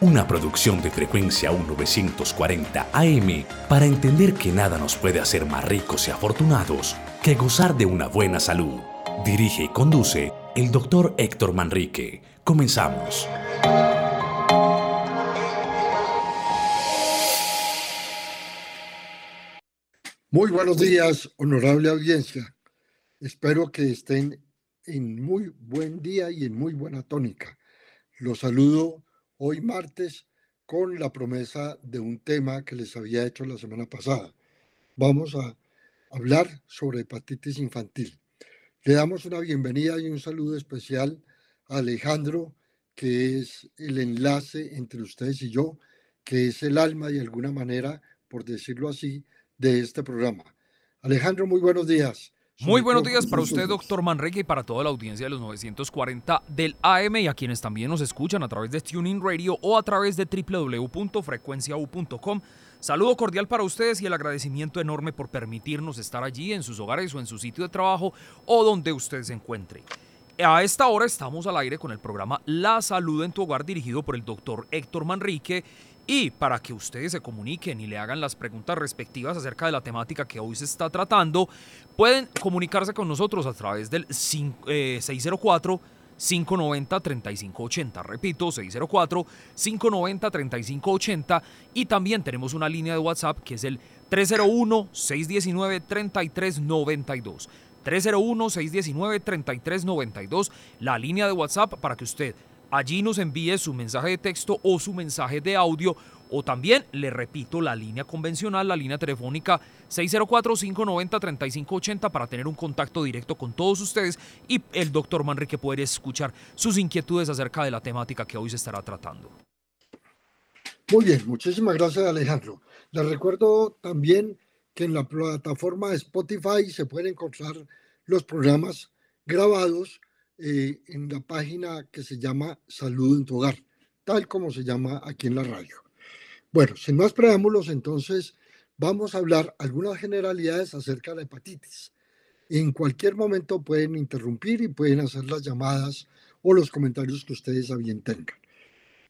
una producción de frecuencia 1940 AM para entender que nada nos puede hacer más ricos y afortunados que gozar de una buena salud. Dirige y conduce el doctor Héctor Manrique. Comenzamos. Muy buenos días, honorable audiencia. Espero que estén en muy buen día y en muy buena tónica. Los saludo hoy martes con la promesa de un tema que les había hecho la semana pasada. Vamos a hablar sobre hepatitis infantil. Le damos una bienvenida y un saludo especial a Alejandro, que es el enlace entre ustedes y yo, que es el alma de alguna manera, por decirlo así, de este programa. Alejandro, muy buenos días. Muy buenos días para usted, doctor Manrique, y para toda la audiencia de los 940 del AM y a quienes también nos escuchan a través de Tuning Radio o a través de www.frecuenciau.com. Saludo cordial para ustedes y el agradecimiento enorme por permitirnos estar allí en sus hogares o en su sitio de trabajo o donde usted se encuentre. A esta hora estamos al aire con el programa La Salud en tu Hogar dirigido por el doctor Héctor Manrique y para que ustedes se comuniquen y le hagan las preguntas respectivas acerca de la temática que hoy se está tratando, pueden comunicarse con nosotros a través del 604 590-3580. Repito, 604-590-3580. Y también tenemos una línea de WhatsApp que es el 301-619-3392. 301-619-3392, la línea de WhatsApp para que usted Allí nos envíe su mensaje de texto o su mensaje de audio o también, le repito, la línea convencional, la línea telefónica 604-590-3580 para tener un contacto directo con todos ustedes y el doctor Manrique puede escuchar sus inquietudes acerca de la temática que hoy se estará tratando. Muy bien, muchísimas gracias Alejandro. Les recuerdo también que en la plataforma Spotify se pueden encontrar los programas grabados eh, en la página que se llama Salud en tu hogar, tal como se llama aquí en la radio. Bueno, sin más preámbulos, entonces vamos a hablar algunas generalidades acerca de la hepatitis. En cualquier momento pueden interrumpir y pueden hacer las llamadas o los comentarios que ustedes a bien tengan.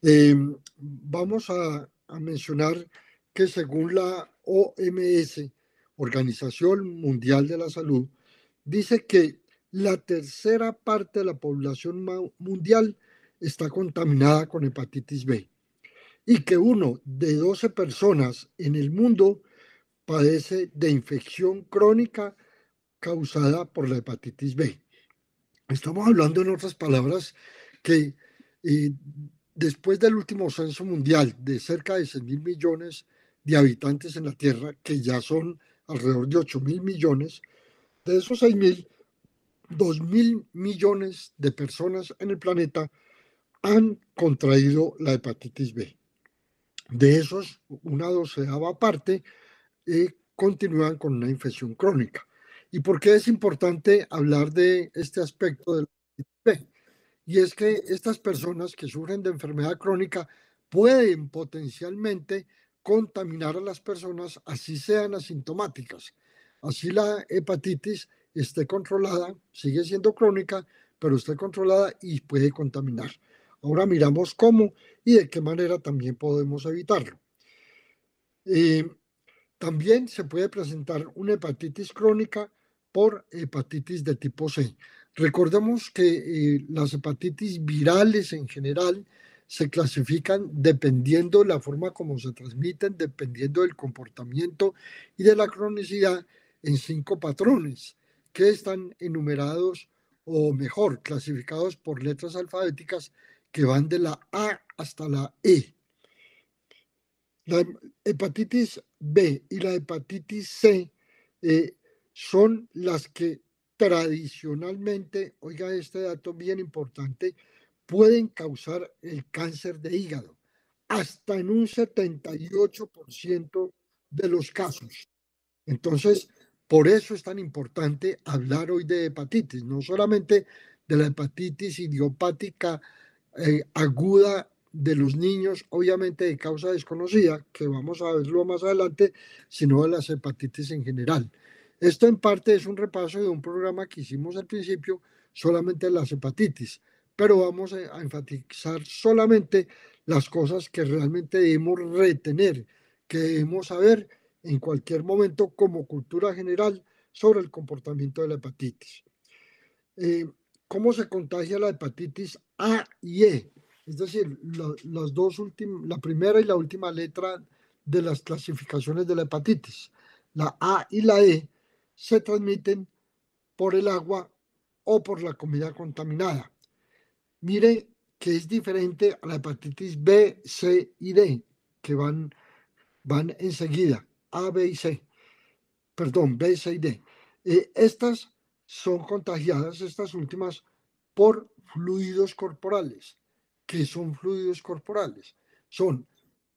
Em, vamos a, a mencionar que según la OMS, Organización Mundial de la Salud, dice que la tercera parte de la población mundial está contaminada con hepatitis B y que uno de 12 personas en el mundo padece de infección crónica causada por la hepatitis B. Estamos hablando, en otras palabras, que eh, después del último censo mundial de cerca de 6 mil millones de habitantes en la Tierra, que ya son alrededor de 8 mil millones, de esos 6 mil, dos mil millones de personas en el planeta han contraído la hepatitis B. De esos, una doceava parte eh, continúan con una infección crónica. ¿Y por qué es importante hablar de este aspecto de la hepatitis B? Y es que estas personas que sufren de enfermedad crónica pueden potencialmente contaminar a las personas, así sean asintomáticas. Así la hepatitis esté controlada, sigue siendo crónica, pero esté controlada y puede contaminar. Ahora miramos cómo y de qué manera también podemos evitarlo. Eh, también se puede presentar una hepatitis crónica por hepatitis de tipo C. Recordemos que eh, las hepatitis virales en general se clasifican dependiendo de la forma como se transmiten, dependiendo del comportamiento y de la cronicidad en cinco patrones que están enumerados o mejor, clasificados por letras alfabéticas que van de la A hasta la E. La hepatitis B y la hepatitis C eh, son las que tradicionalmente, oiga este dato bien importante, pueden causar el cáncer de hígado, hasta en un 78% de los casos. Entonces, Por eso es tan importante hablar hoy de hepatitis, no solamente de la hepatitis idiopática eh, aguda de los niños, obviamente de causa desconocida, que vamos a verlo más adelante, sino de las hepatitis en general. Esto en parte es un repaso de un programa que hicimos al principio, solamente de las hepatitis, pero vamos a enfatizar solamente las cosas que realmente debemos retener, que debemos saber en cualquier momento como cultura general sobre el comportamiento de la hepatitis. Eh, ¿Cómo se contagia la hepatitis A y E? Es decir, las dos últimas, la primera y la última letra de las clasificaciones de la hepatitis. La A y la E se transmiten por el agua o por la comida contaminada. Mire que es diferente a la hepatitis B, C y D, que van, van enseguida, A, B y C. Perdón, B, C y D. Eh, estas son contagiadas, estas últimas, por fluidos corporales. ¿Qué son fluidos corporales? Son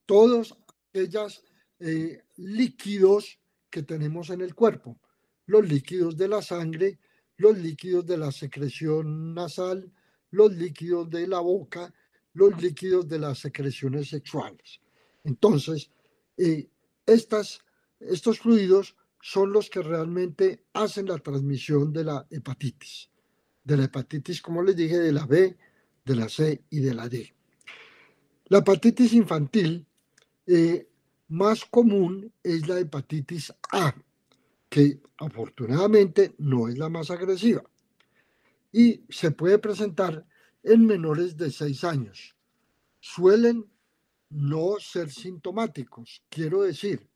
todos aquellos eh, líquidos que tenemos en el cuerpo, los líquidos de la sangre, los líquidos de la secreción nasal, los líquidos de la boca, los líquidos de las secreciones sexuales. Entonces, eh, estos fluidos son los que realmente hacen la transmisión de la hepatitis. De la hepatitis, como les dije, de la B, de la C y de la D. La hepatitis infantil eh, más común es la hepatitis A, que afortunadamente no es la más agresiva y se puede presentar en menores de 6 años. Suelen no ser sintomáticos, quiero decir,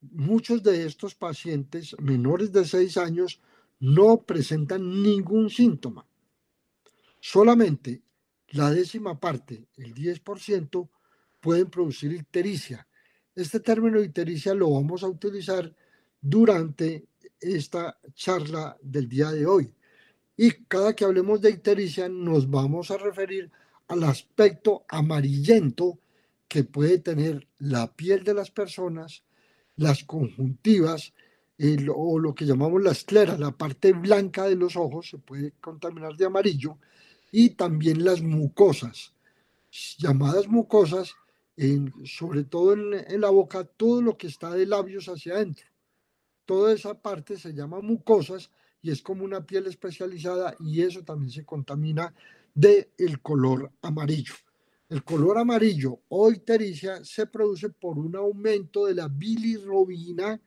muchos de estos pacientes menores de 6 años no presentan ningún síntoma. Solamente la décima parte, el 10%, pueden producir ictericia. Este término ictericia lo vamos a utilizar durante esta charla del día de hoy. Y cada que hablemos de ictericia nos vamos a referir al aspecto amarillento que puede tener la piel de las personas, las conjuntivas o lo que llamamos la esclera, la parte blanca de los ojos se puede contaminar de amarillo y también las mucosas, llamadas mucosas, sobre todo en, en la boca, todo lo que está de labios hacia adentro toda esa parte se llama mucosas y es como una piel especializada y eso también se contamina de el color amarillo. El color amarillo o ictericia se produce por un aumento de la bilirrubina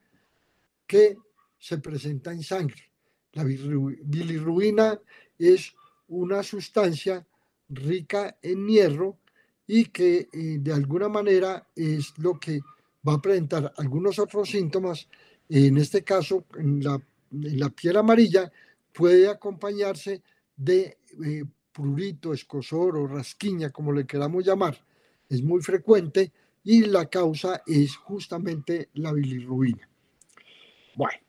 que se presenta en sangre. La bilirrubina es una sustancia rica en hierro y que eh, de alguna manera es lo que va a presentar algunos otros síntomas en este caso, la, piel amarilla puede acompañarse de eh, prurito, escosor o rasquiña, como le queramos llamar. Es muy frecuente y la causa es justamente la bilirrubina. Bueno,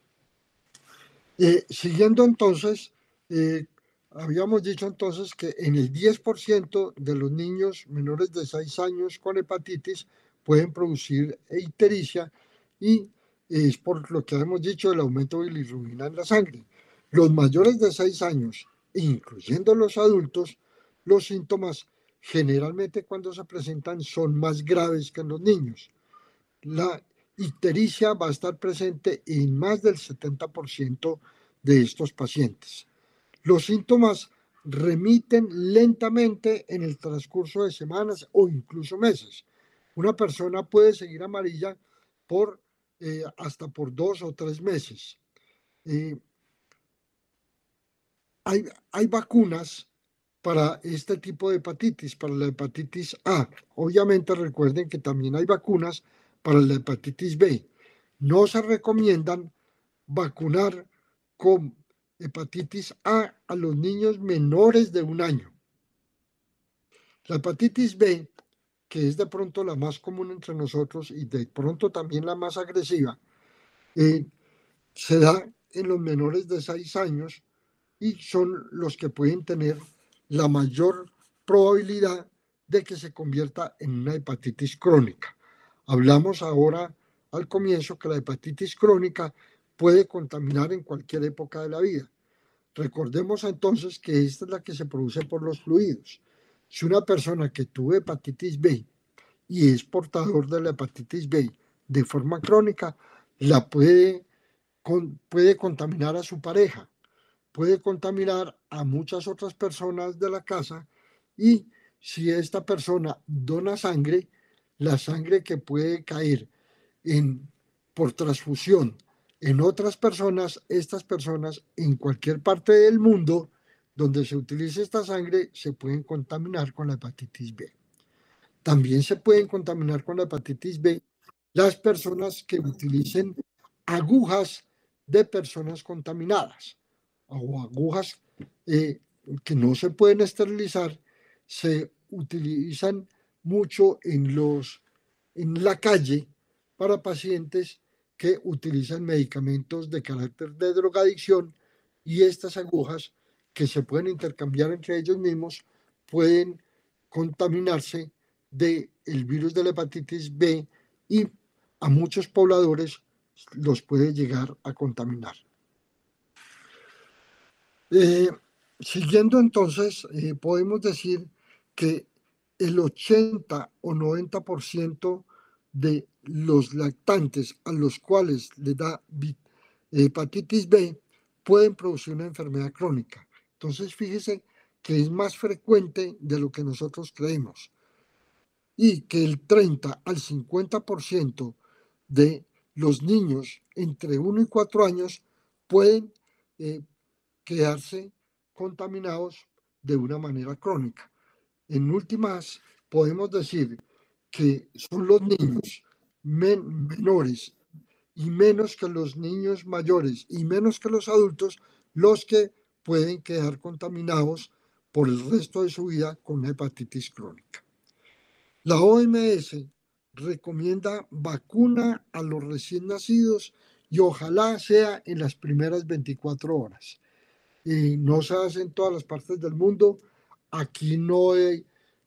eh, siguiendo entonces, eh, habíamos dicho entonces que en el 10% de los niños menores de 6 años con hepatitis pueden producir ictericia y es por lo que hemos dicho el aumento de bilirrubina en la sangre. Los mayores de 6 años, incluyendo los adultos, los síntomas generalmente cuando se presentan son más graves que en los niños. La ictericia va a estar presente en más del 70% de estos pacientes. Los síntomas remiten lentamente en el transcurso de semanas o incluso meses. Una persona puede seguir amarilla por eh, hasta por dos o tres meses. Eh, hay, vacunas para este tipo de hepatitis, para la hepatitis A. Obviamente recuerden que también hay vacunas para la hepatitis B. No se recomiendan vacunar con hepatitis A a los niños menores de un año. La hepatitis B que es de pronto la más común entre nosotros y de pronto también la más agresiva, eh, se da en los menores de 6 años y son los que pueden tener la mayor probabilidad de que se convierta en una hepatitis crónica. Hablamos ahora al comienzo que la hepatitis crónica puede contaminar en cualquier época de la vida. Recordemos entonces que esta es la que se produce por los fluidos. Si una persona que tuvo hepatitis B y es portador de la hepatitis B de forma crónica, la puede, puede contaminar a su pareja, puede contaminar a muchas otras personas de la casa y si esta persona dona sangre, la sangre que puede caer en, por transfusión en otras personas, estas personas en cualquier parte del mundo donde se utilice esta sangre se pueden contaminar con la hepatitis B. También se pueden contaminar con la hepatitis B las personas que utilicen agujas de personas contaminadas o agujas eh, que no se pueden esterilizar, se utilizan mucho en, los, en la calle para pacientes que utilizan medicamentos de carácter de drogadicción y estas agujas que se pueden intercambiar entre ellos mismos pueden contaminarse del el virus de la hepatitis B y a muchos pobladores los puede llegar a contaminar. Eh, siguiendo entonces, eh, podemos decir que el 80 o 90% de los lactantes a los cuales le da hepatitis B pueden producir una enfermedad crónica. Entonces, fíjese que es más frecuente de lo que nosotros creemos y que el 30 al 50% de los niños entre 1 y 4 años pueden eh, quedarse contaminados de una manera crónica. En últimas, podemos decir que son los niños menores y menos que los niños mayores y menos que los adultos los que pueden quedar contaminados por el resto de su vida con hepatitis crónica. La OMS recomienda vacuna a los recién nacidos y ojalá sea en las primeras 24 horas. Y no se hace en todas las partes del mundo. Aquí no,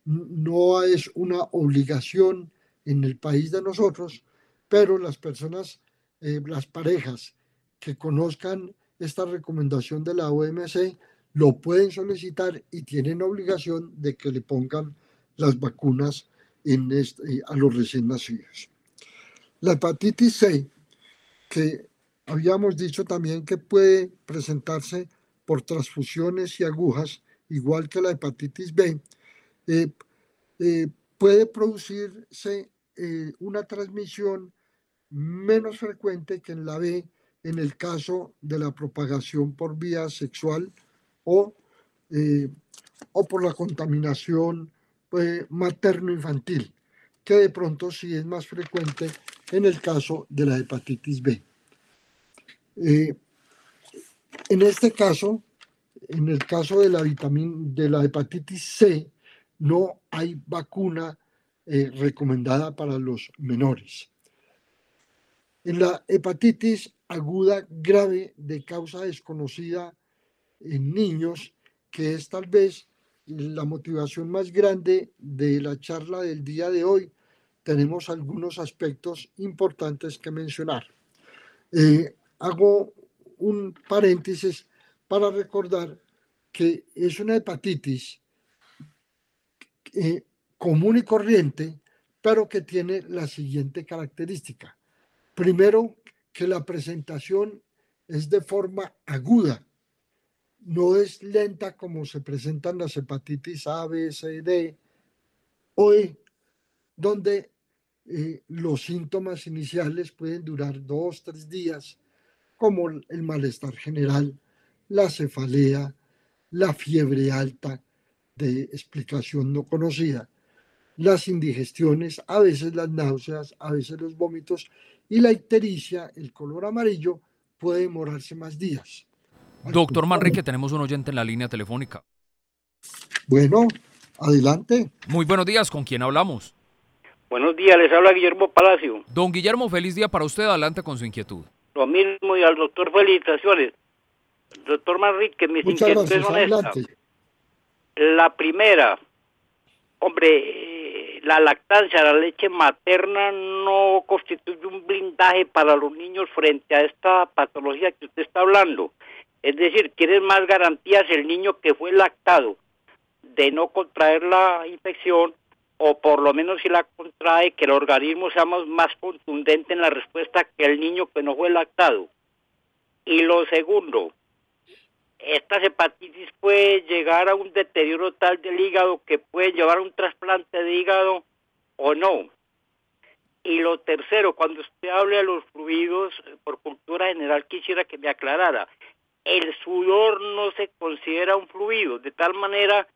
no es una obligación en el país de nosotros, pero las personas, eh, las parejas que conozcan esta recomendación de la OMC lo pueden solicitar y tienen obligación de que le pongan las vacunas este, a los recién nacidos. La hepatitis C, que habíamos dicho también que puede presentarse por transfusiones y agujas, igual que la hepatitis B, eh, eh, puede producirse eh, una transmisión menos frecuente que en la B en el caso de la propagación por vía sexual o, o por la contaminación materno-infantil, que de pronto sí es más frecuente en el caso de la hepatitis B. en este caso, en el caso de la, de la hepatitis C, no hay vacuna eh, recomendada para los menores. En la hepatitis aguda grave de causa desconocida en niños, que es tal vez la motivación más grande de la charla del día de hoy, tenemos algunos aspectos importantes que mencionar. Eh, hago un paréntesis para recordar que es una hepatitis eh, común y corriente, pero que tiene la siguiente característica. Primero, que la presentación es de forma aguda, no es lenta como se presentan las hepatitis A, B, C, D o E, donde eh, los síntomas iniciales pueden durar dos, tres días, como el malestar general, la cefalea, la fiebre alta de explicación no conocida las indigestiones, a veces las náuseas, a veces los vómitos y la ictericia, el color amarillo, puede demorarse más días. Doctor Manrique, tenemos un oyente en la línea telefónica. Bueno, adelante. Muy buenos días, ¿con quién hablamos? Buenos días, les habla Guillermo Palacio. Don Guillermo, feliz día para usted, adelante con su inquietud. Lo mismo y al doctor felicitaciones. Doctor Manrique, mis Muchas gracias, adelante. La primera, hombre, la lactancia, la leche materna no constituye un blindaje para los niños frente a esta patología que usted está hablando. Es decir, tiene más garantías el niño que fue lactado de no contraer la infección o por lo menos si la contrae, que el organismo sea más contundente en la respuesta que el niño que no fue lactado. Y lo segundo, esta hepatitis puede llegar a un deterioro tal del hígado que puede llevar a un trasplante de hígado o no. Y lo tercero, cuando usted habla de los fluidos, por cultura general quisiera que me aclarara, el sudor no se considera un fluido, de tal manera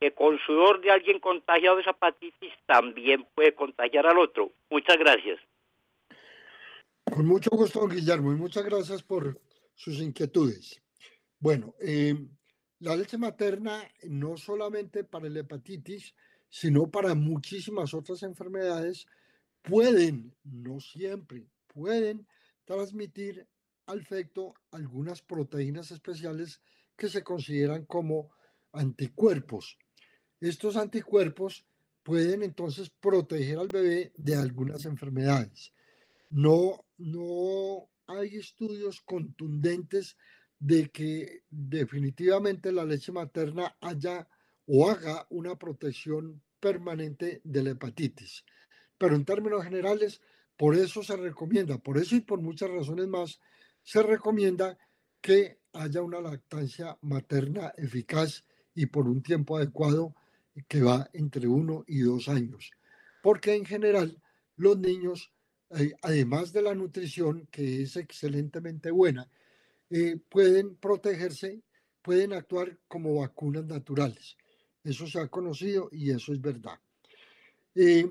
que con sudor de alguien contagiado de hepatitis también puede contagiar al otro. Muchas gracias. Con mucho gusto, Guillermo, y muchas gracias por sus inquietudes. Bueno, eh, la leche materna no solamente para la hepatitis, sino para muchísimas otras enfermedades, pueden, no siempre, pueden transmitir al feto algunas proteínas especiales que se consideran como anticuerpos. Estos anticuerpos pueden entonces proteger al bebé de algunas enfermedades. No, no hay estudios contundentes de que definitivamente la leche materna haya o haga una protección permanente de la hepatitis. Pero en términos generales, por eso se recomienda, por eso y por muchas razones más, se recomienda que haya una lactancia materna eficaz y por un tiempo adecuado que va entre uno y dos años. Porque en general los niños, eh, además de la nutrición, que es excelentemente buena, eh, pueden protegerse, pueden actuar como vacunas naturales. Eso se ha conocido y eso es verdad. Eh,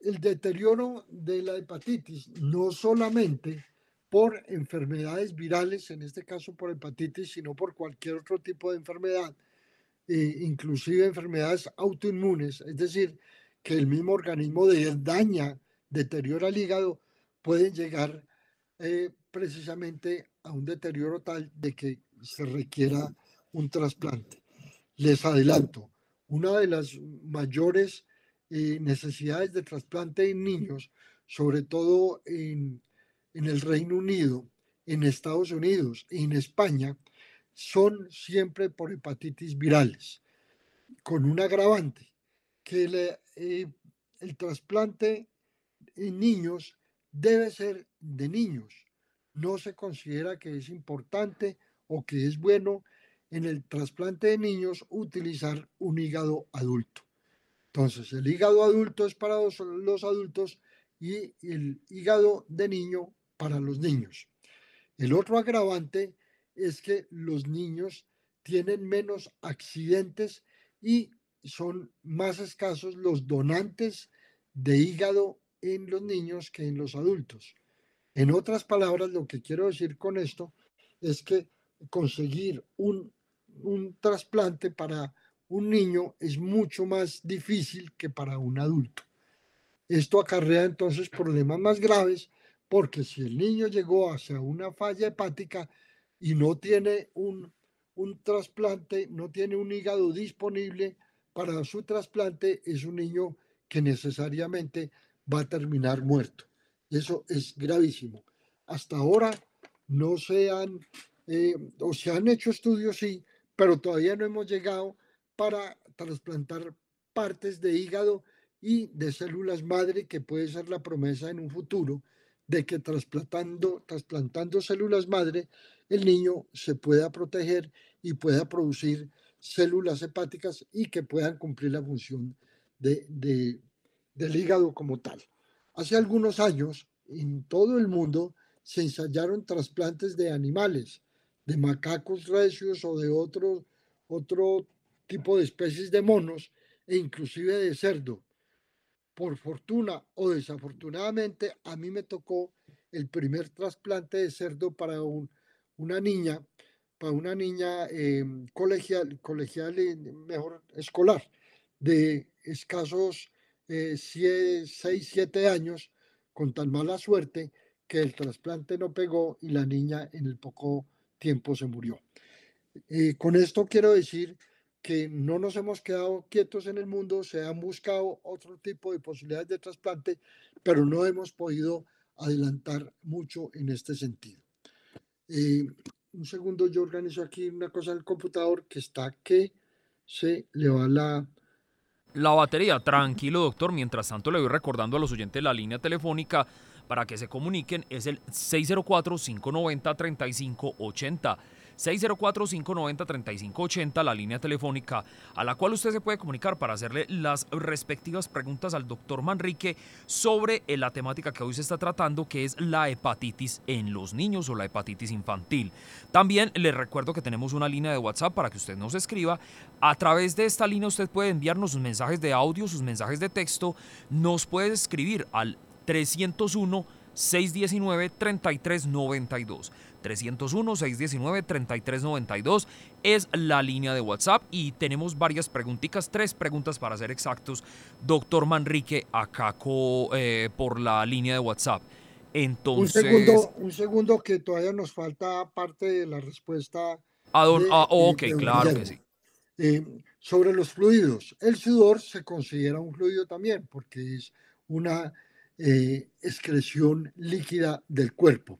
el deterioro de la hepatitis, no solamente por enfermedades virales, en este caso por hepatitis, sino por cualquier otro tipo de enfermedad, eh, inclusive enfermedades autoinmunes, es decir, que el mismo organismo de daña, deteriora el hígado, pueden llegar precisamente a un deterioro tal de que se requiera un trasplante. Les adelanto, una de las mayores eh, necesidades de trasplante en niños, sobre todo en, en el Reino Unido, en Estados Unidos en España, son siempre por hepatitis virales, con un agravante, que eh, el trasplante en niños debe ser de niños, no se considera que es importante o que es bueno en el trasplante de niños utilizar un hígado adulto. Entonces, el hígado adulto es para los, adultos y el hígado de niño para los niños. El otro agravante es que los niños tienen menos accidentes y son más escasos los donantes de hígado en los niños que en los adultos. En otras palabras, lo que quiero decir con esto es que conseguir un, trasplante para un niño es mucho más difícil que para un adulto. Esto acarrea entonces problemas más graves porque si el niño llegó hacia una falla hepática y no tiene un, un trasplante, no tiene un hígado disponible para su trasplante, es un niño que necesariamente va a terminar muerto. Eso es gravísimo. Hasta ahora no se han, eh, o se han hecho estudios, sí, pero todavía no hemos llegado para trasplantar partes de hígado y de células madre, que puede ser la promesa en un futuro de que trasplantando, trasplantando células madre, el niño se pueda proteger y pueda producir células hepáticas y que puedan cumplir la función de, del hígado como tal. Hace algunos años, en todo el mundo, se ensayaron trasplantes de animales, de macacos recios o de otro, otro tipo de especies de monos e inclusive de cerdo. Por fortuna o desafortunadamente, a mí me tocó el primer trasplante de cerdo para una niña, para una niña em, colegial, colegial, mejor escolar, de escasos 6, 7 años con tan mala suerte que el trasplante no pegó y la niña en el poco tiempo se murió. Eh, con esto quiero decir que no nos hemos quedado quietos en el mundo, se han buscado otro tipo de posibilidades de trasplante, pero no hemos podido adelantar mucho en este sentido. Un segundo, yo organizo aquí una cosa en el computador que está que se le va la... La batería, tranquilo doctor, mientras tanto le voy recordando a los oyentes la línea telefónica para que se comuniquen, es el 604-590-3580. 604-590-3580, la línea telefónica a la cual usted se puede comunicar para hacerle las respectivas preguntas al doctor Manrique sobre eh, la temática que hoy se está tratando, que es la hepatitis en los niños o la hepatitis infantil. También le recuerdo que tenemos una línea de WhatsApp para que usted nos escriba. A través de esta línea usted puede enviarnos sus mensajes de audio, sus mensajes de texto, nos puede escribir al 301 619 3392. 301-619-3392 es la línea de WhatsApp y tenemos varias preguntitas, tres preguntas para ser exactos, doctor Manrique, acá eh, por la línea de WhatsApp. Entonces... Un segundo, un segundo que todavía nos falta parte de la respuesta. Ah, ok, claro que sí. Eh, sobre los fluidos, el sudor se considera un fluido también porque es una eh, excreción líquida del cuerpo.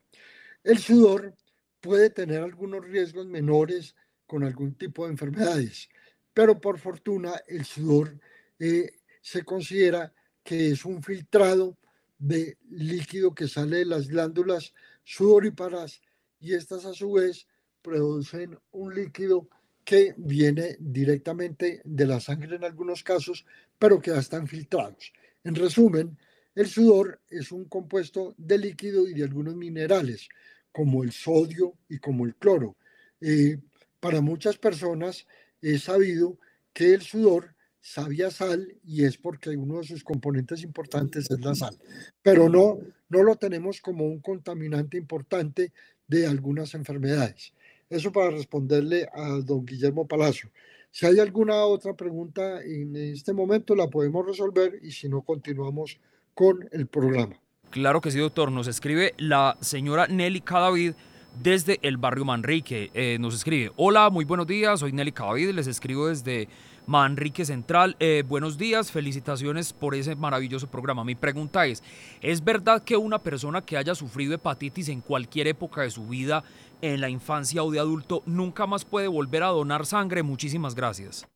El sudor puede tener algunos riesgos menores con algún tipo de enfermedades, pero por fortuna el sudor eh, se considera que es un filtrado de líquido que sale de las glándulas sudoríparas y estas a su vez producen un líquido que viene directamente de la sangre en algunos casos, pero que ya están filtrados. En resumen, el sudor es un compuesto de líquido y de algunos minerales, como el sodio y como el cloro. Eh, para muchas personas es sabido que el sudor sabía sal y es porque uno de sus componentes importantes es la sal, pero no, no lo tenemos como un contaminante importante de algunas enfermedades. Eso para responderle a don Guillermo Palacio. Si hay alguna otra pregunta en este momento la podemos resolver y si no continuamos con el programa. Claro que sí, doctor. Nos escribe la señora Nelly Cadavid desde el barrio Manrique. Eh, nos escribe, hola, muy buenos días, soy Nelly Cadavid, les escribo desde Manrique Central. Eh, buenos días, felicitaciones por ese maravilloso programa. Mi pregunta es, ¿es verdad que una persona que haya sufrido hepatitis en cualquier época de su vida, en la infancia o de adulto, nunca más puede volver a donar sangre? Muchísimas gracias.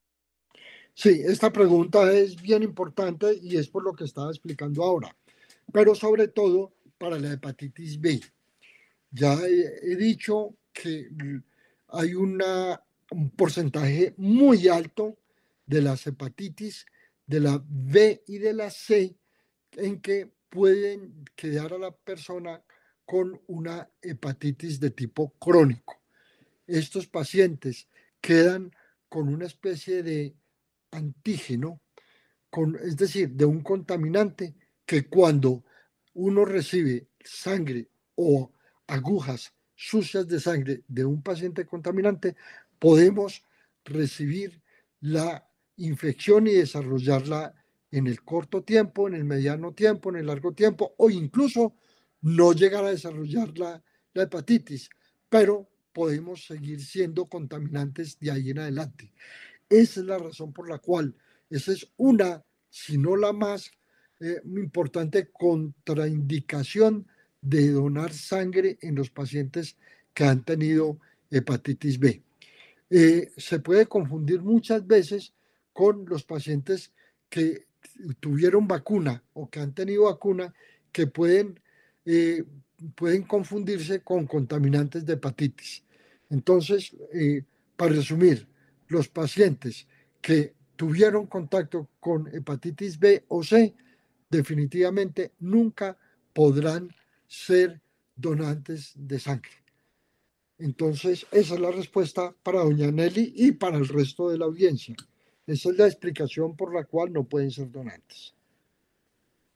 Sí, esta pregunta es bien importante y es por lo que estaba explicando ahora pero sobre todo para la hepatitis B. Ya he, dicho que hay un porcentaje muy alto de las hepatitis de la B y de la C en que pueden quedar a la persona con una hepatitis de tipo crónico. Estos pacientes quedan con una especie de antígeno, con, es decir, de un contaminante que cuando uno recibe sangre o agujas sucias de sangre de un paciente contaminante, podemos recibir la infección y desarrollarla en el corto tiempo, en el mediano tiempo, en el largo tiempo, o incluso no llegar a desarrollar la, la hepatitis, pero podemos seguir siendo contaminantes de ahí en adelante. Esa es la razón por la cual, esa es una, si no la más eh, importante contraindicación de donar sangre en los pacientes que han tenido hepatitis B. Eh, se puede confundir muchas veces con los pacientes que tuvieron vacuna o que han tenido vacuna que pueden, eh, pueden confundirse con contaminantes de hepatitis. Entonces, para resumir, los pacientes que tuvieron contacto con hepatitis B o C definitivamente nunca podrán ser donantes de sangre. Entonces, esa es la respuesta para doña Nelly y para el resto de la audiencia. Esa es la explicación por la cual no pueden ser donantes.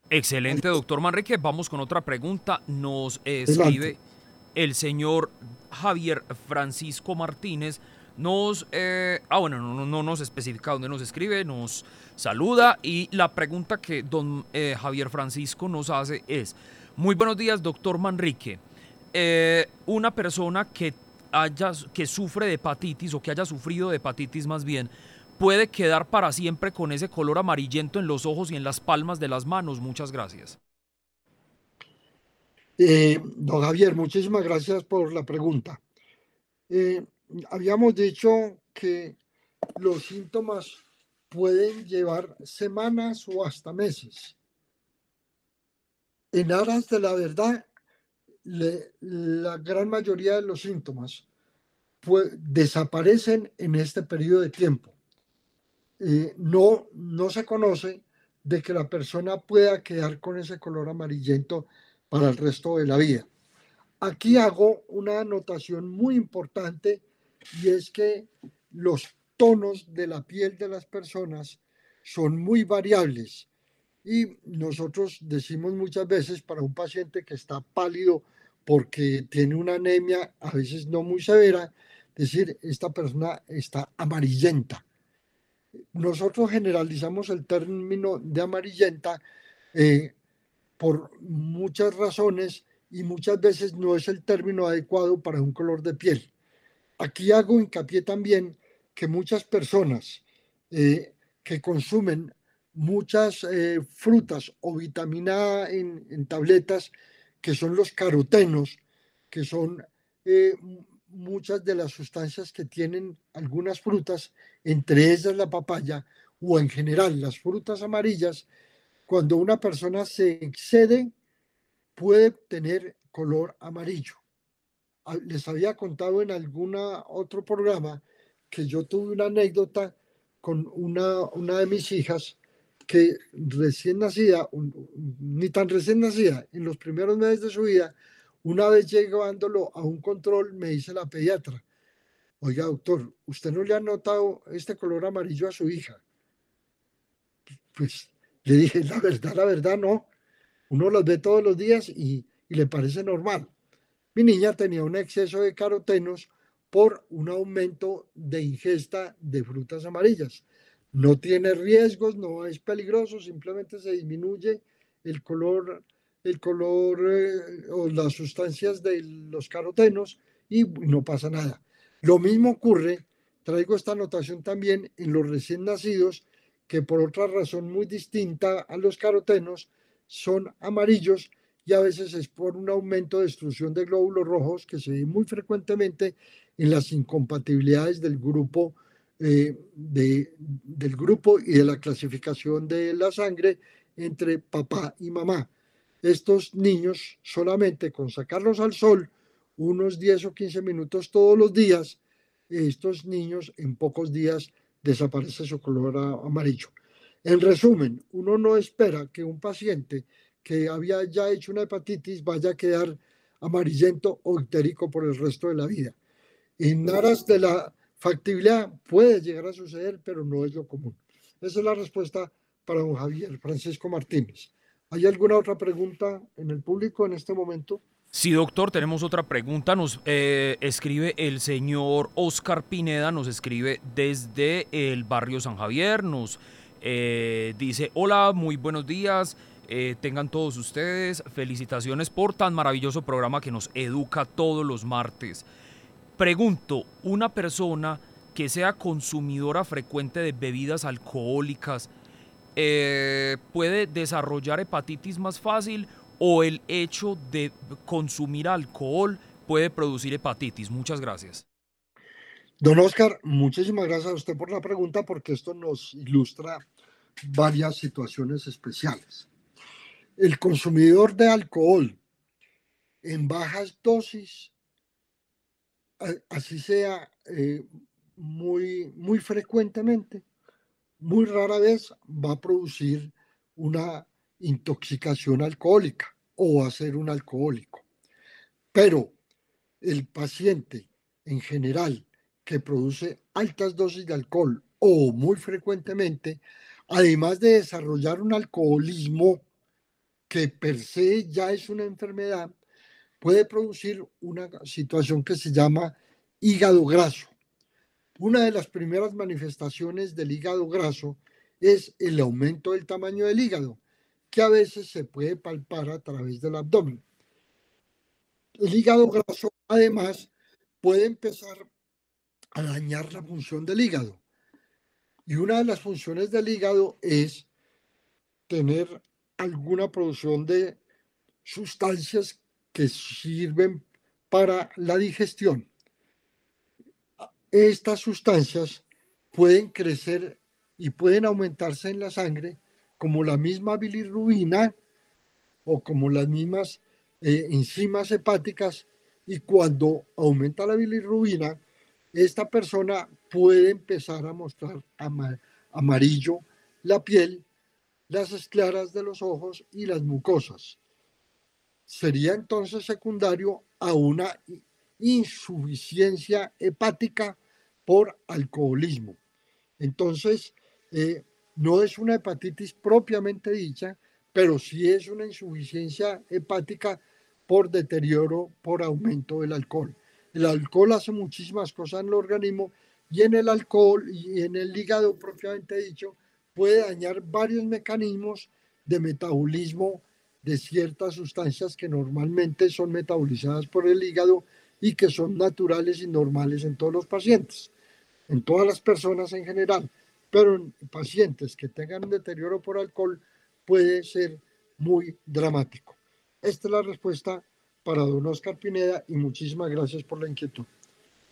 Excelente, doctor Manrique. Vamos con otra pregunta. Nos escribe el señor Javier Francisco Martínez nos, eh, ah bueno, no, no, nos especifica dónde nos escribe, nos saluda y la pregunta que don eh, Javier Francisco nos hace es, muy buenos días doctor Manrique, eh, una persona que, haya, que sufre de hepatitis o que haya sufrido de hepatitis más bien, puede quedar para siempre con ese color amarillento en los ojos y en las palmas de las manos. Muchas gracias. Don Javier, muchísimas gracias por la pregunta. Habíamos dicho que los síntomas pueden llevar semanas o hasta meses. En aras de la verdad, la gran mayoría de los síntomas desaparecen en este periodo de tiempo. Eh, no, no se conoce de que la persona pueda quedar con ese color amarillento para el resto de la vida. Aquí hago una anotación muy importante y es que los tonos de la piel de las personas son muy variables y nosotros decimos muchas veces para un paciente que está pálido porque tiene una anemia a veces no muy severa, decir, esta persona está amarillenta. Nosotros generalizamos el término de amarillenta eh, por muchas razones y muchas veces no es el término adecuado para un color de piel. Aquí hago hincapié también que muchas personas eh, que consumen muchas eh, frutas o vitamina en, en, tabletas, que son los carotenos, que son eh, muchas de las sustancias que tienen algunas frutas, entre ellas la papaya, o en general las frutas amarillas, cuando una persona se excede, puede tener color amarillo. Ah, les había contado en algún otro programa que yo tuve una anécdota con una, una de mis hijas que recién nacida, ni tan recién nacida, en los primeros meses de su vida, una vez llevándolo a un control, me dice la pediatra, oiga doctor, ¿usted no le ha notado este color amarillo a su hija? Pues le dije, la verdad, la verdad no. Uno los ve todos los días y, y le parece normal. Mi niña tenía un exceso de carotenos por un aumento de ingesta de frutas amarillas. No tiene riesgos, no es peligroso, simplemente se disminuye el color, el color eh, o las sustancias de los carotenos y no pasa nada. Lo mismo ocurre, traigo esta anotación también en los recién nacidos, que por otra razón muy distinta a los carotenos son amarillos y a veces es por un aumento de destrucción de glóbulos rojos que se ve muy frecuentemente en las incompatibilidades del grupo, eh, de, del grupo y de la clasificación de la sangre entre papá y mamá. Estos niños solamente con sacarlos al sol unos 10 o 15 minutos todos los días, estos niños en pocos días desaparece su color amarillo. En resumen, uno no espera que un paciente que había ya hecho una hepatitis vaya a quedar amarillento o ictérico por el resto de la vida. En aras de la factibilidad puede llegar a suceder, pero no es lo común. Esa es la respuesta para don Javier Francisco Martínez. ¿Hay alguna otra pregunta en el público en este momento? Sí, doctor, tenemos otra pregunta. Nos eh, escribe el señor Oscar Pineda, nos escribe desde el barrio San Javier, nos eh, dice, hola, muy buenos días. Eh, tengan todos ustedes felicitaciones por tan maravilloso programa que nos educa todos los martes. Pregunto, una persona que sea consumidora frecuente de bebidas alcohólicas, eh, ¿puede desarrollar hepatitis más fácil o el hecho de consumir alcohol puede producir hepatitis? Muchas gracias. Don Oscar, muchísimas gracias a usted por la pregunta porque esto nos ilustra varias situaciones especiales el consumidor de alcohol en bajas dosis, así sea eh, muy, muy frecuentemente, muy rara vez va a producir una intoxicación alcohólica o va a ser un alcohólico. Pero el paciente en general que produce altas dosis de alcohol o muy frecuentemente, además de desarrollar un alcoholismo que per se ya es una enfermedad, puede producir una situación que se llama hígado graso. Una de las primeras manifestaciones del hígado graso es el aumento del tamaño del hígado, que a veces se puede palpar a través del abdomen. El hígado graso, además, puede empezar a dañar la función del hígado. Y una de las funciones del hígado es tener alguna producción de sustancias que sirven para la digestión. Estas sustancias pueden crecer y pueden aumentarse en la sangre como la misma bilirrubina o como las mismas eh, enzimas hepáticas y cuando aumenta la bilirrubina, esta persona puede empezar a mostrar amarillo la piel, las escleras de los ojos y las mucosas. Sería entonces secundario a una insuficiencia hepática por alcoholismo. Entonces, eh, no es una hepatitis propiamente dicha, pero sí es una insuficiencia hepática por deterioro, por aumento del alcohol. El alcohol hace muchísimas cosas en el organismo y en el alcohol y en el hígado propiamente dicho puede dañar varios mecanismos de metabolismo de ciertas sustancias que normalmente son metabolizadas por el hígado y que son naturales y normales en todos los pacientes, en todas las personas en general, pero en pacientes que tengan un deterioro por alcohol puede ser muy dramático. Esta es la respuesta para don Oscar Pineda y muchísimas gracias por la inquietud.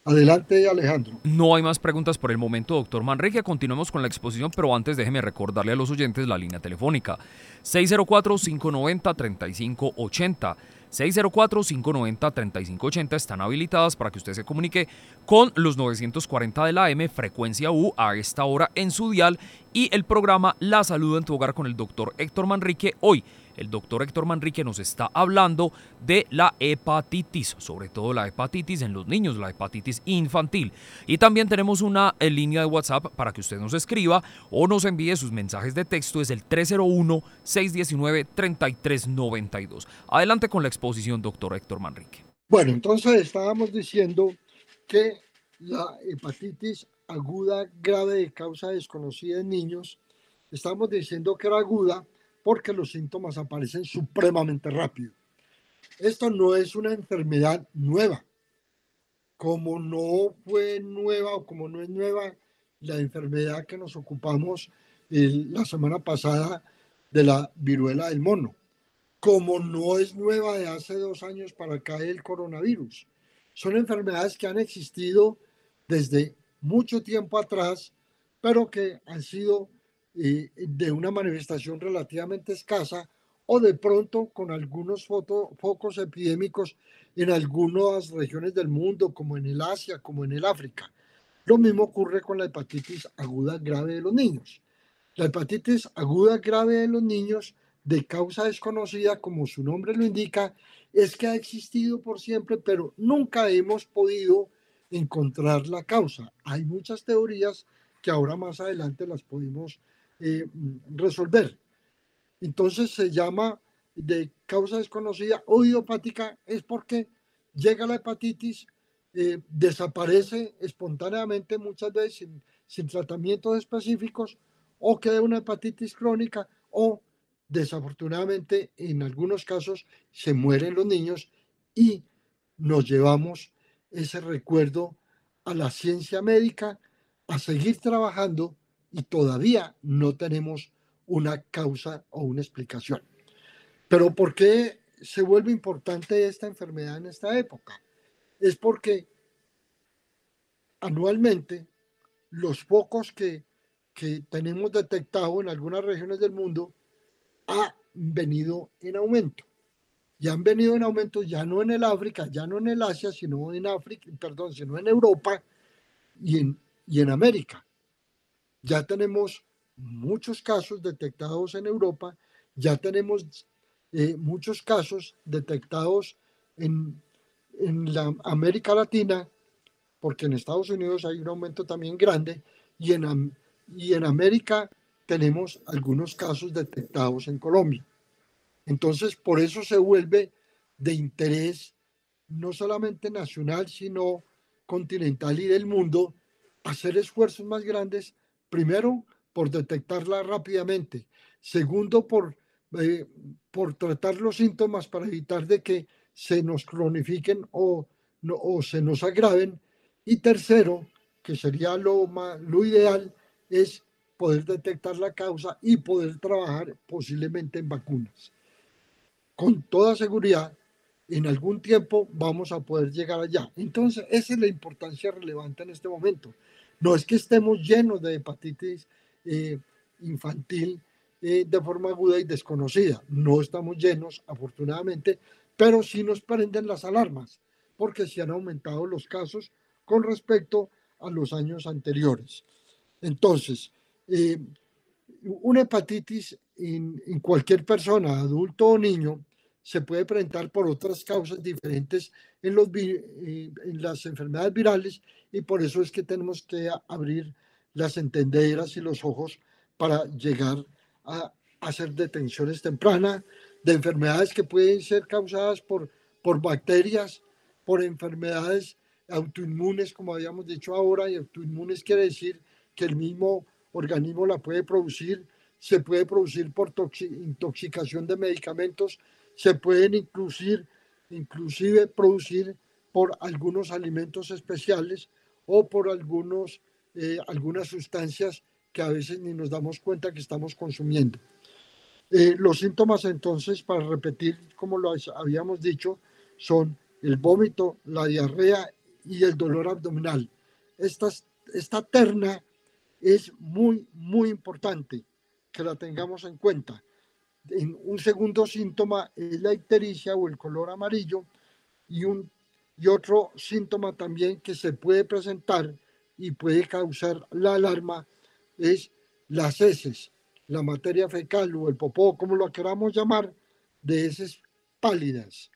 Adelante, Alejandro. No hay más preguntas por el momento, doctor Manrique. Continuemos con la exposición, pero antes déjeme recordarle a los oyentes la línea telefónica 604-590-3580. 604-590-3580 están habilitadas para que usted se comunique con los 940 de la M, frecuencia U, a esta hora en su dial y el programa La Salud en tu Hogar con el doctor Héctor Manrique hoy el doctor Héctor Manrique nos está hablando de la hepatitis, sobre todo la hepatitis en los niños, la hepatitis infantil. Y también tenemos una eh, línea de WhatsApp para que usted nos escriba o nos envíe sus mensajes de texto, es el 301-619-3392. Adelante con la exposición, doctor Héctor Manrique. Bueno, entonces estábamos diciendo que la hepatitis aguda grave de causa desconocida en niños, estamos diciendo que era aguda porque los síntomas aparecen supremamente rápido. Esto no es una enfermedad nueva. Como no fue nueva o como no es nueva la enfermedad que nos ocupamos la semana pasada de la viruela del mono, como no es nueva de hace dos años para acá el coronavirus. Son enfermedades que han existido desde mucho tiempo atrás, pero que han sido de una manifestación relativamente escasa o de pronto con algunos focos epidémicos en algunas regiones del mundo, como en el Asia, como en el África. Lo mismo ocurre con la hepatitis aguda grave de los niños. La hepatitis aguda grave de los niños, de causa desconocida, como su nombre lo indica, es que ha existido por siempre, pero nunca hemos podido encontrar la causa. Hay muchas teorías que ahora más adelante las podemos eh, resolver. Entonces se llama de causa desconocida o idiopática es porque llega la hepatitis, eh, desaparece espontáneamente muchas veces sin, sin tratamientos específicos o queda una hepatitis crónica o desafortunadamente en algunos casos se mueren los niños y nos llevamos ese recuerdo a la ciencia médica, a seguir trabajando y todavía no tenemos una causa o una explicación. Pero ¿por qué se vuelve importante esta enfermedad en esta época? Es porque anualmente los focos que, que tenemos detectado en algunas regiones del mundo han venido en aumento. Y han venido en aumento ya no en el África, ya no en el Asia, sino en África, perdón, sino en Europa y en, y en América. Ya tenemos muchos casos detectados en Europa, ya tenemos eh, muchos casos detectados en, en la América Latina, porque en Estados Unidos hay un aumento también grande, y en, y en América tenemos algunos casos detectados en Colombia. Entonces, por eso se vuelve de interés no solamente nacional, sino continental y del mundo, hacer esfuerzos más grandes Primero, por detectarla rápidamente. Segundo, por, eh, por tratar los síntomas para evitar de que se nos cronifiquen o, no, o se nos agraven. Y tercero, que sería lo, lo ideal, es poder detectar la causa y poder trabajar posiblemente en vacunas. Con toda seguridad, en algún tiempo vamos a poder llegar allá. Entonces, esa es la importancia relevante en este momento. No es que estemos llenos de hepatitis eh, infantil eh, de forma aguda y desconocida. No estamos llenos, afortunadamente, pero sí nos prenden las alarmas, porque se han aumentado los casos con respecto a los años anteriores. Entonces, eh, una hepatitis en, en, cualquier persona, adulto o niño, se puede presentar por otras causas diferentes en, los, eh, en las enfermedades virales y por eso es que tenemos que abrir las entenderas y los ojos para llegar a hacer detenciones tempranas de enfermedades que pueden ser causadas por, por bacterias, por enfermedades autoinmunes, como habíamos dicho ahora, y autoinmunes quiere decir que el mismo organismo la puede producir, se puede producir por intoxicación de medicamentos, se pueden inclusive, inclusive producir por algunos alimentos especiales o por algunos, eh, algunas sustancias que a veces ni nos damos cuenta que estamos consumiendo. Eh, los síntomas entonces, para repetir como lo habíamos dicho, son el vómito, la diarrea y el dolor abdominal. Esta, esta terna es muy, muy importante que la tengamos en cuenta. Un segundo síntoma es la ictericia o el color amarillo y, un, y otro síntoma también que se puede presentar y puede causar la alarma es las heces, la materia fecal o el popó, como lo queramos llamar, de heces pálidas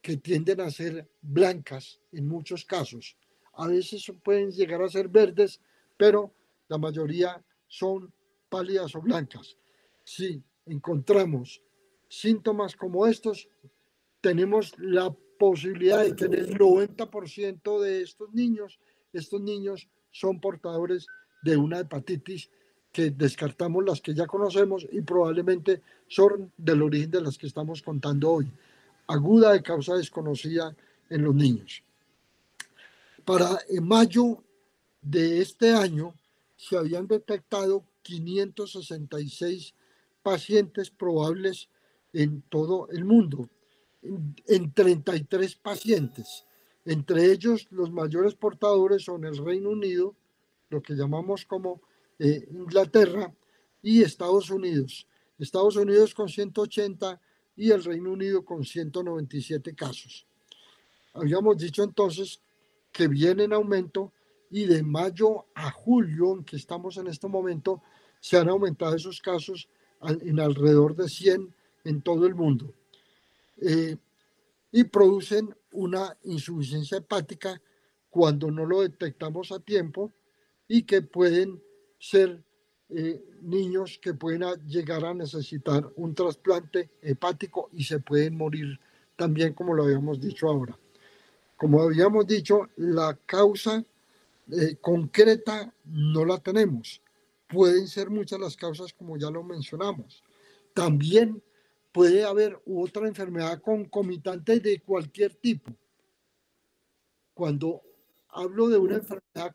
que tienden a ser blancas en muchos casos. A veces pueden llegar a ser verdes, pero la mayoría son pálidas o blancas. Si encontramos síntomas como estos, tenemos la posibilidad de tener el 90% de estos niños, estos niños son portadores de una hepatitis que descartamos las que ya conocemos y probablemente son del origen de las que estamos contando hoy aguda de causa desconocida en los niños. Para mayo de este año se habían detectado 566 pacientes probables en todo el mundo, en, 33 pacientes. Entre ellos, los mayores portadores son el Reino Unido, lo que llamamos como eh, Inglaterra, y Estados Unidos. Estados Unidos con 180 y el Reino Unido con 197 casos. Habíamos dicho entonces que viene en aumento y de mayo a julio, en que estamos en este momento, se han aumentado esos casos en alrededor de 100 en todo el mundo. Eh, y producen una insuficiencia hepática cuando no lo detectamos a tiempo y que pueden ser eh, niños que pueden llegar a necesitar un trasplante hepático y se pueden morir también, como lo habíamos dicho ahora. Como habíamos dicho, la causa eh, concreta no la tenemos. Pueden ser muchas las causas, como ya lo mencionamos. También puede haber otra enfermedad concomitante de cualquier tipo. Cuando hablo de una enfermedad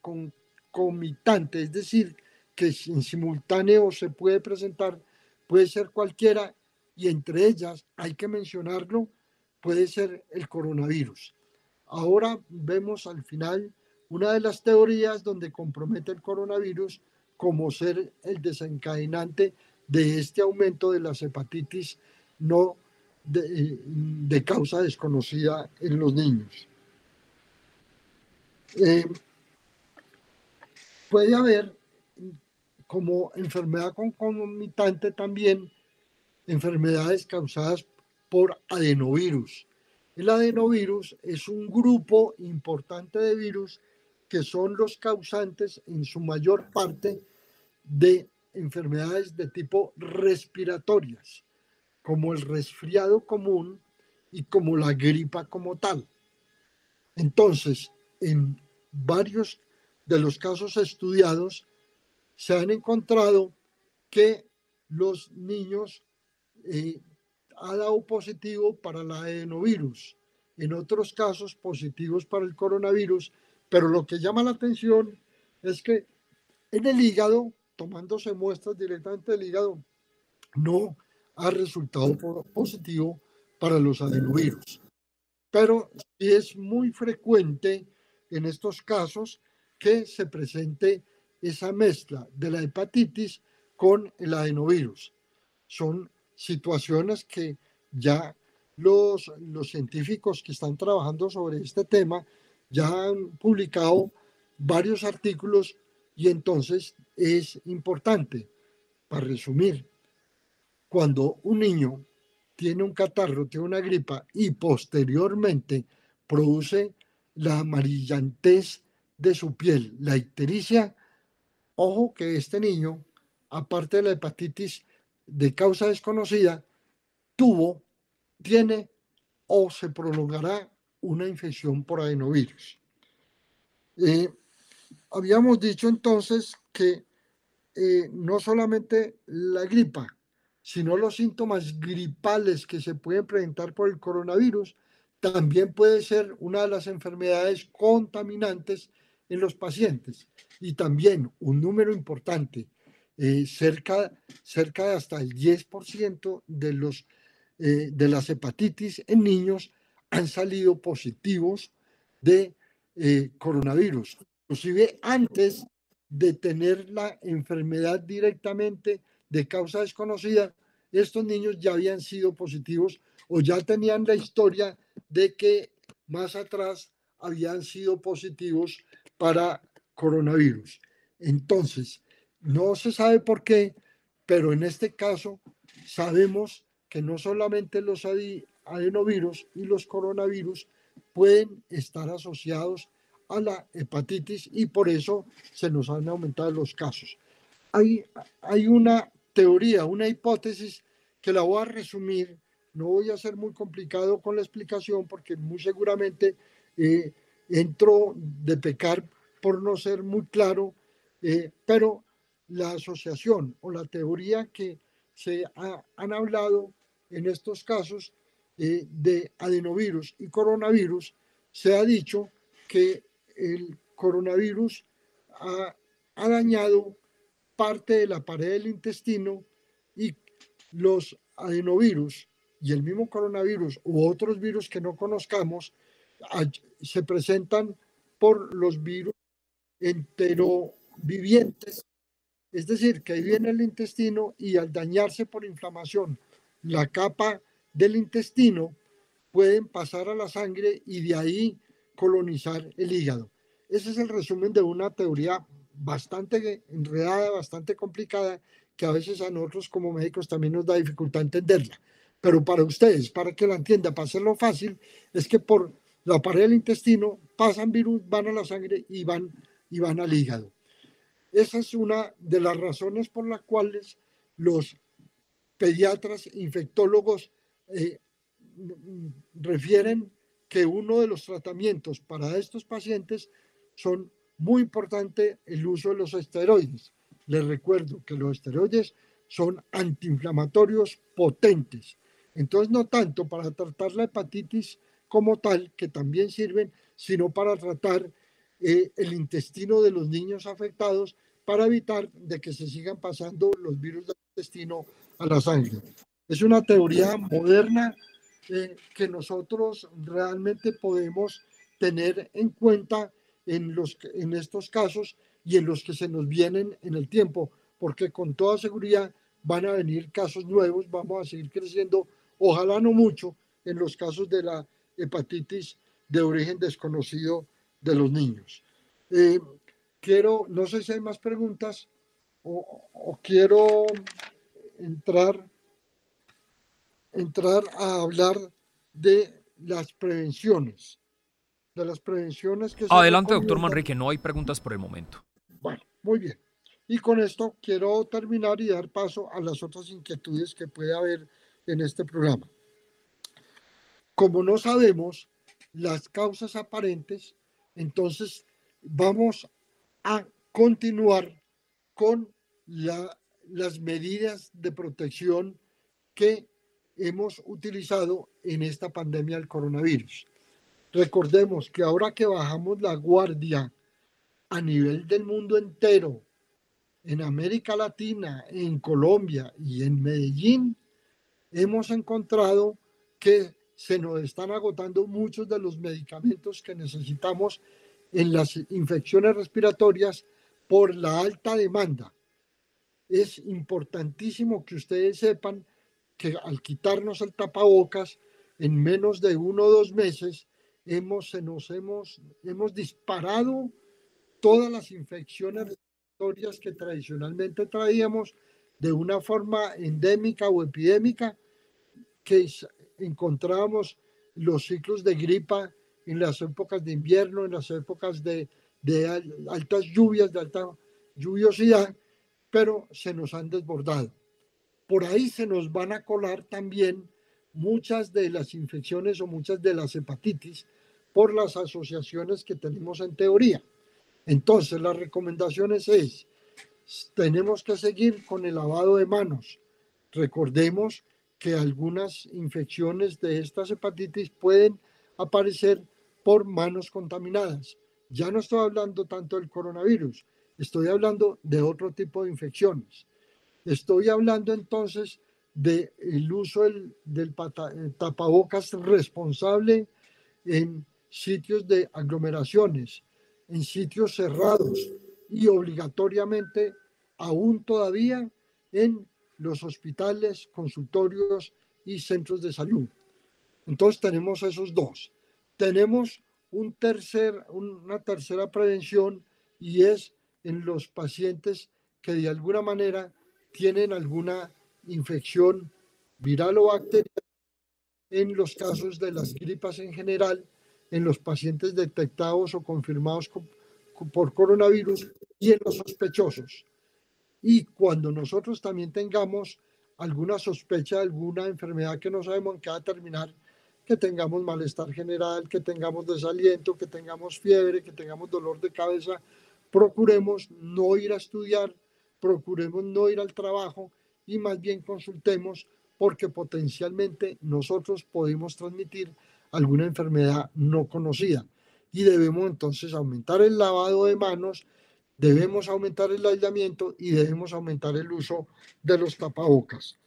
concomitante, es decir, que en simultáneo se puede presentar, puede ser cualquiera, y entre ellas, hay que mencionarlo, puede ser el coronavirus. Ahora vemos al final una de las teorías donde compromete el coronavirus como ser el desencadenante de este aumento de las hepatitis no de, causa desconocida en los niños. Eh, puede haber como enfermedad concomitante también enfermedades causadas por adenovirus. El adenovirus es un grupo importante de virus que son los causantes en su mayor parte de enfermedades de tipo respiratorias, como el resfriado común y como la gripa como tal. Entonces, en varios de los casos estudiados, se han encontrado que los niños eh, han dado positivo para el adenovirus, en otros casos positivos para el coronavirus, pero lo que llama la atención es que En el hígado, tomándose muestras directamente del hígado, no ha resultado positivo para los adenovirus. Pero es muy frecuente en estos casos que se presente esa mezcla de la hepatitis con el adenovirus. Son situaciones que ya los, los científicos que están trabajando sobre este tema ya han publicado varios artículos y entonces es importante, para resumir, cuando un niño tiene un catarro, tiene una gripa y posteriormente produce la amarillantez de su piel, la ictericia, ojo que este niño, aparte de la hepatitis de causa desconocida, tuvo, tiene o se prolongará una infección por adenovirus. Eh, habíamos dicho entonces que eh, no solamente la gripa, sino los síntomas gripales que se pueden presentar por el coronavirus, también puede ser una de las enfermedades contaminantes en los pacientes. Y también un número importante, eh, cerca, cerca de hasta el 10% de, los, de las hepatitis en niños han salido positivos de coronavirus inclusive antes de tener la enfermedad directamente de causa desconocida, estos niños ya habían sido positivos o ya tenían la historia de que más atrás habían sido positivos para coronavirus. Entonces, no se sabe por qué, pero en este caso sabemos que no solamente los adenovirus y los coronavirus pueden estar asociados a la hepatitis y por eso se nos han aumentado los casos. Hay, hay una teoría, una hipótesis que la voy a resumir, no voy a ser muy complicado con la explicación porque muy seguramente eh, entro de pecar por no ser muy claro, eh, pero la asociación o la teoría que se han hablado en estos casos eh, de adenovirus y coronavirus, se ha dicho que el coronavirus ha, dañado parte de la pared del intestino y los adenovirus y el mismo coronavirus u otros virus que no conozcamos se presentan por los virus enterovivientes, es decir, que viene el intestino y al dañarse por inflamación la capa del intestino, pueden pasar a la sangre y de ahí colonizar el hígado. Ese es el resumen de una teoría bastante enredada, bastante complicada, que a veces a nosotros como médicos también nos da dificultad entenderla. Pero para ustedes, para que la entienda, para hacerlo fácil, es que por la pared del intestino pasan virus, van a la sangre y van, y van al hígado. Esa es una de las razones por las cuales los pediatras, infectólogos eh, refieren que uno de los tratamientos para estos pacientes son muy importante el uso de los esteroides. Les recuerdo que los esteroides son antiinflamatorios potentes. Entonces, no tanto para tratar la hepatitis como tal, que también sirven, sino para tratar eh, el intestino de los niños afectados para evitar de que se sigan pasando los virus del intestino a la sangre. Es una teoría moderna que nosotros realmente podemos tener en cuenta en, los, en estos casos y en los que se nos vienen en el tiempo, porque con toda seguridad van a venir casos nuevos, vamos a seguir creciendo, ojalá no mucho, en los casos de la hepatitis de origen desconocido de los niños. Eh, quiero, no sé si hay más preguntas o quiero entrar, entrar a hablar de las prevenciones de las prevenciones que Adelante, doctor Manrique, no hay preguntas por el momento. Bueno, muy bien. Y con esto quiero terminar y dar paso a las otras inquietudes que puede haber en este programa. Como no sabemos las causas aparentes, entonces vamos a continuar con las medidas de protección que hemos utilizado en esta pandemia del coronavirus. Recordemos que ahora que bajamos la guardia a nivel del mundo entero en América Latina, en Colombia y en Medellín, hemos encontrado que se nos están agotando muchos de los medicamentos que necesitamos en las infecciones respiratorias por la alta demanda. Es importantísimo que ustedes sepan que al quitarnos el tapabocas, en menos de uno o dos meses, hemos, se nos hemos, hemos disparado todas las infecciones respiratorias que tradicionalmente traíamos de una forma endémica o epidémica, que encontrábamos los ciclos de gripa en las épocas de invierno, en las épocas de, de altas lluvias, de alta lluviosidad, pero se nos han desbordado. Por ahí se nos van a colar también muchas de las infecciones o muchas de las hepatitis por las asociaciones que tenemos en teoría. Entonces, las recomendaciones es, tenemos que seguir con el lavado de manos. Recordemos que algunas infecciones de estas hepatitis pueden aparecer por manos contaminadas. Ya no estoy hablando tanto del coronavirus, estoy hablando de otro tipo de infecciones. Estoy hablando entonces del uso del, del tapabocas responsable en sitios de aglomeraciones, en sitios cerrados y obligatoriamente aún todavía en los hospitales, consultorios y centros de salud. Entonces tenemos esos dos. Tenemos un tercer, una tercera prevención y es en los pacientes que de alguna manera tienen alguna infección viral o bacteriana, en los casos de las gripas en general, en los pacientes detectados o confirmados por coronavirus y en los sospechosos. Y cuando nosotros también tengamos alguna sospecha alguna enfermedad que no sabemos en qué va a terminar, que tengamos malestar general, que tengamos desaliento, que tengamos fiebre, que tengamos dolor de cabeza, procuremos no ir a estudiar, procuremos no ir al trabajo y más bien consultemos porque potencialmente nosotros podemos transmitir alguna enfermedad no conocida y debemos entonces aumentar el lavado de manos debemos aumentar el aislamiento y debemos aumentar el uso de los tapabocas.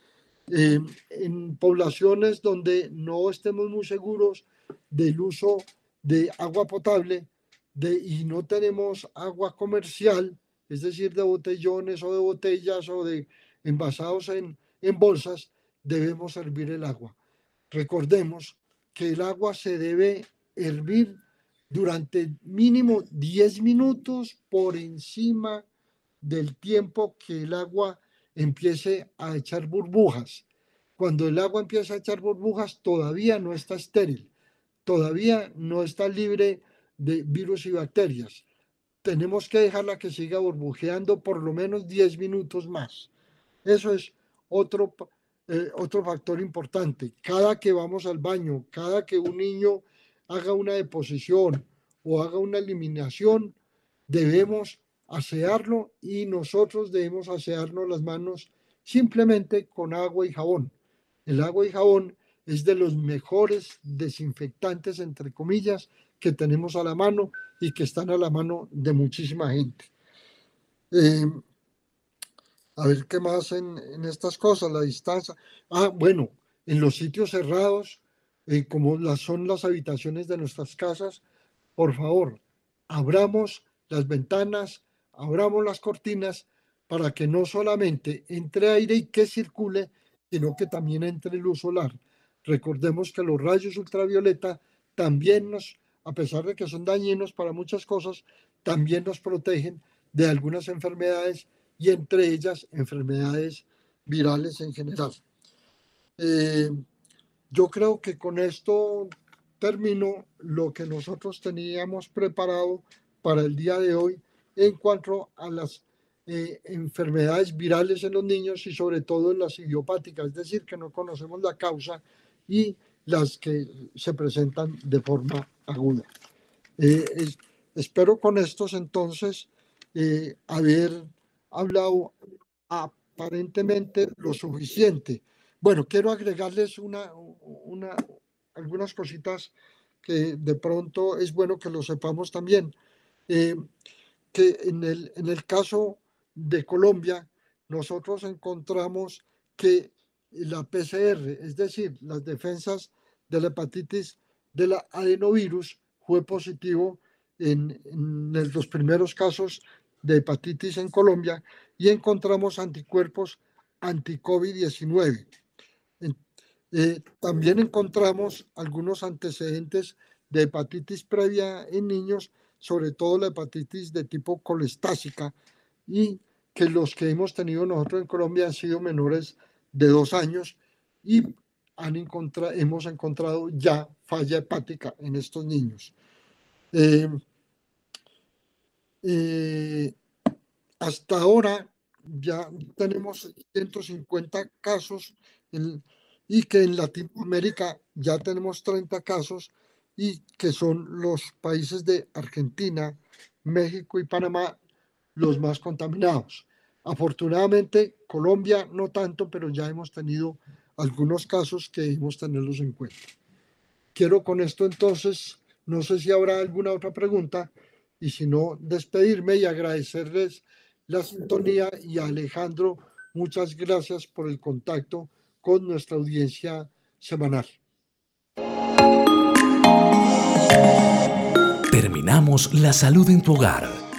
Eh, en poblaciones donde no estemos muy seguros del uso de agua potable de, y no tenemos agua comercial, es decir, de botellones o de botellas o de envasados en, en bolsas, debemos hervir el agua. Recordemos que el agua se debe hervir durante mínimo 10 minutos por encima del tiempo que el agua empiece a echar burbujas. Cuando el agua empieza a echar burbujas, todavía no está estéril, todavía no está libre de virus y bacterias. Tenemos que dejarla que siga burbujeando por lo menos 10 minutos más. Eso es otro, eh, otro factor importante. Cada que vamos al baño, cada que un niño haga una deposición o haga una eliminación, debemos asearlo y nosotros debemos asearnos las manos simplemente con agua y jabón. El agua y jabón es de los mejores desinfectantes, entre comillas, que tenemos a la mano y que están a la mano de muchísima gente. Eh, a ver qué más en, estas cosas, la distancia. Ah, bueno, en los sitios cerrados, eh, como las, son las habitaciones de nuestras casas, por favor, abramos las ventanas, abramos las cortinas para que no solamente entre aire y que circule, sino que también entre luz solar. Recordemos que los rayos ultravioleta también nos, a pesar de que son dañinos para muchas cosas, también nos protegen de algunas enfermedades y entre ellas enfermedades virales en general. Eh, yo creo que con esto termino lo que nosotros teníamos preparado para el día de hoy en cuanto a las eh, enfermedades virales en los niños y sobre todo en las idiopáticas, es decir, que no conocemos la causa y las que se presentan de forma aguda. Eh, espero con estos entonces eh, haber hablado aparentemente lo suficiente. Bueno, quiero agregarles una, una, algunas cositas que de pronto es bueno que lo sepamos también. Eh, que en el, en el caso de Colombia, nosotros encontramos que la PCR, es decir, las defensas de la hepatitis del adenovirus, fue positivo en, los primeros casos de hepatitis en Colombia y encontramos anticuerpos anti-COVID-19. Eh, también encontramos algunos antecedentes de hepatitis previa en niños, sobre todo la hepatitis de tipo colestásica, y que los que hemos tenido nosotros en Colombia han sido menores de dos años y han hemos encontrado ya falla hepática en estos niños. Eh, eh, hasta ahora ya tenemos 150 casos y que en Latinoamérica ya tenemos 30 casos y que son los países de Argentina, México y Panamá los más contaminados. Afortunadamente, Colombia no tanto, pero ya hemos tenido algunos casos que debemos tenerlos en cuenta. Quiero con esto entonces, no sé si habrá alguna otra pregunta, y si no, despedirme y agradecerles la sintonía y Alejandro, muchas gracias por el contacto con nuestra audiencia semanal. Terminamos La Salud en tu Hogar